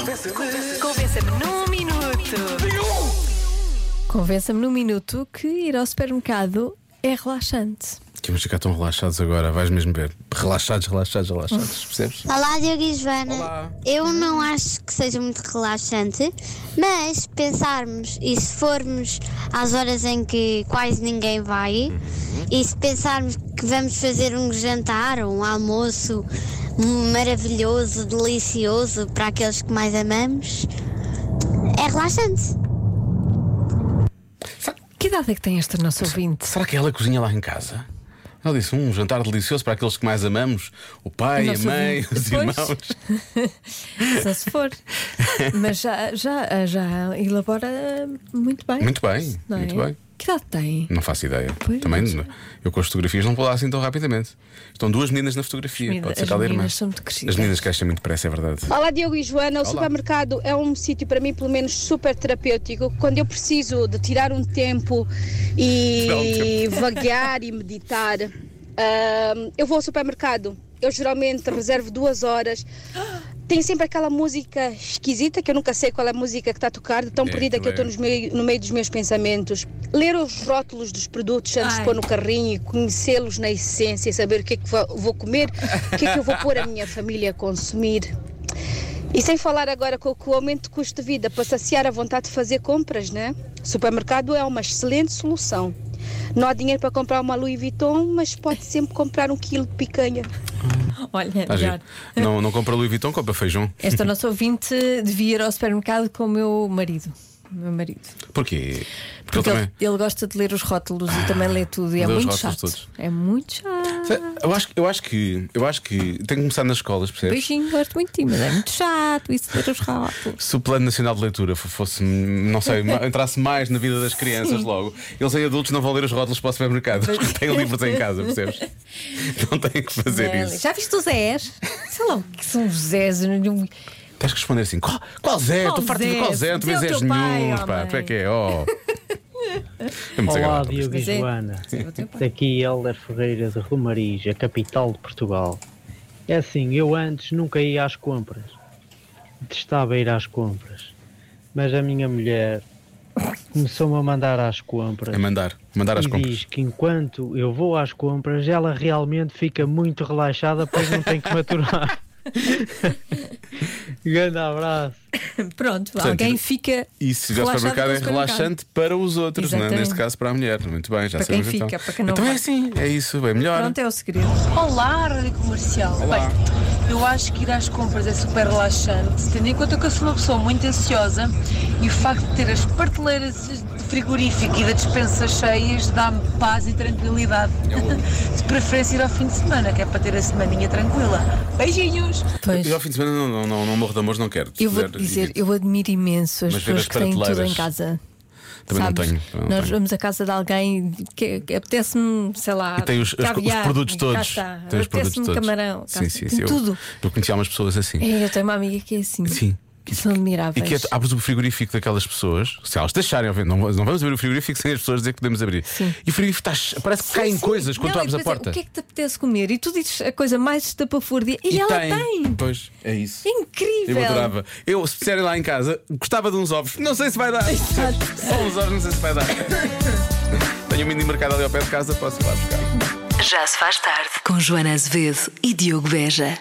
Convença-me num minuto. Convença-me num minuto que ir ao supermercado é relaxante. Que vamos ficar tão relaxados agora, vais mesmo ver. Relaxados, relaxados, relaxados, percebes? Olá, Diogo e Joana. Olá. Eu não acho que seja muito relaxante, mas pensarmos e se formos às horas em que quase ninguém vai, e se pensarmos que vamos fazer um jantar ou um almoço maravilhoso, delicioso para aqueles que mais amamos, é relaxante. Que idade é que tem esta nossa ouvinte? Será que ela cozinha lá em casa? Ela disse: um jantar delicioso para aqueles que mais amamos: o pai, a Nossa mãe, ouvinte. os Pois. irmãos. Só se for. Mas já, já, já elabora muito bem. Muito bem, não é? muito bem. Idade tem? Não faço ideia. Pois, Também, não eu com as fotografias não vou lá assim tão rapidamente. Estão duas meninas na fotografia. As Pode ser as irmã. são muito crescidas. As meninas crescem muito depressa, é verdade. Olá Diogo e Joana, o Olá. supermercado é um sítio para mim pelo menos super terapêutico. Quando eu preciso de tirar um tempo e vaguear e meditar, ahm, eu vou ao supermercado. Eu geralmente reservo duas horas. Tem sempre aquela música esquisita que eu nunca sei qual é a música que está a tocar, de tão É, perdida que eu estou meio- no meio dos meus pensamentos. Ler os rótulos dos produtos antes Ai. de pôr no carrinho e conhecê-los na essência e saber o que é que vou- vou comer, o que é que eu vou pôr a minha família a consumir. E sem falar agora com, com o aumento de custo de vida, para saciar a vontade de fazer compras, né? Supermercado é uma excelente solução. Não há dinheiro para comprar uma Louis Vuitton, mas pode sempre comprar um quilo de picanha. Olha, Está melhor. giro. Não, não compra Louis Vuitton, compra feijão. Esta nossa ouvinte devia ir ao supermercado com o meu marido. O meu marido. Porquê? Porque ele ele, gosta de ler os rótulos e também lê tudo. E é lê os muito rótulos chato. todos. É muito chato. Eu acho, eu acho que eu acho que tem que começar nas escolas, percebes? Beijinho, gosto muito de ti, mas é muito chato isso ler os rótulos. Se o Plano Nacional de Leitura fo- fosse, não sei, entrasse mais na vida das crianças logo, eles em adultos não vão ler os rótulos para o supermercado, porque têm livros em casa, percebes? Não têm que fazer É, isso. Já viste os Zés? Sei lá o que são os Zés. não- Tens que responder assim: qual, qual Zé? Estou farto de qual Zé? Não Zé é o tens teu pai, nenhum, pá. Tu é que é? Oh. É muito Olá. Diogo e é- Joana. Daqui Helder Ferreira de Romariz, a capital de Portugal. É assim, eu antes nunca ia às compras. Detestava ir às compras. Mas a minha mulher começou-me a mandar às compras. É mandar, mandar às e compras. diz que enquanto eu vou às compras, ela realmente fica muito relaxada, pois não tem que maturar. Grande abraço. Pronto, Portanto, alguém fica. E se supermercado com é relaxante para os outros, é? Exatamente. neste caso para a mulher. Muito bem, já Para quem sabemos então. fica, para quem não então é vai. assim, é isso, é melhor. Pronto, é o segredo. Olá, Rádio Comercial. Olá. Bem, eu acho que ir às compras é super relaxante, tendo em conta que eu sou uma pessoa muito ansiosa e o facto de ter as prateleiras frigorífico e da despensa cheias dá-me paz e tranquilidade. de preferência ir ao fim de semana, que é para ter a semaninha tranquila. Beijinhos! Pois. Eu ao fim de semana não, não, não, não morro de amor, não quero. Eu vou Dizer- dizer, eu admiro imenso as Mas pessoas as que têm tudo em casa. Também não Sabes? tenho, também não Nós tenho. vamos à casa de alguém que, que apetece-me, sei lá, E tem os, os- os caviar, produtos todos. Tem os produtos Apetece-me todos. camarão, sim, sim, Tem sim. Eu, tudo. eu conheci algumas pessoas assim. É, eu tenho uma amiga que é assim. Sim. Que são admiráveis. E que é, abres o frigorífico daquelas pessoas, se elas deixarem, não, não vamos abrir o frigorífico sem as pessoas dizer que podemos abrir. Sim. E o frigorífico está, parece que Sim, caem sim. coisas quando Não, tu abres e a é, porta. O que é que te apetece comer? E tu dizes a coisa mais estapafúrdia. E, ela tem. Pois, é isso. Incrível. Eu adorava. Eu, se disserem lá em casa, gostava de uns ovos. Não sei se vai dar. Só uns ovos, não sei se vai dar. Tenho um mini mercado ali ao pé de casa, posso ir lá buscar. Já se faz tarde com Joana Azevedo e Diogo Beja.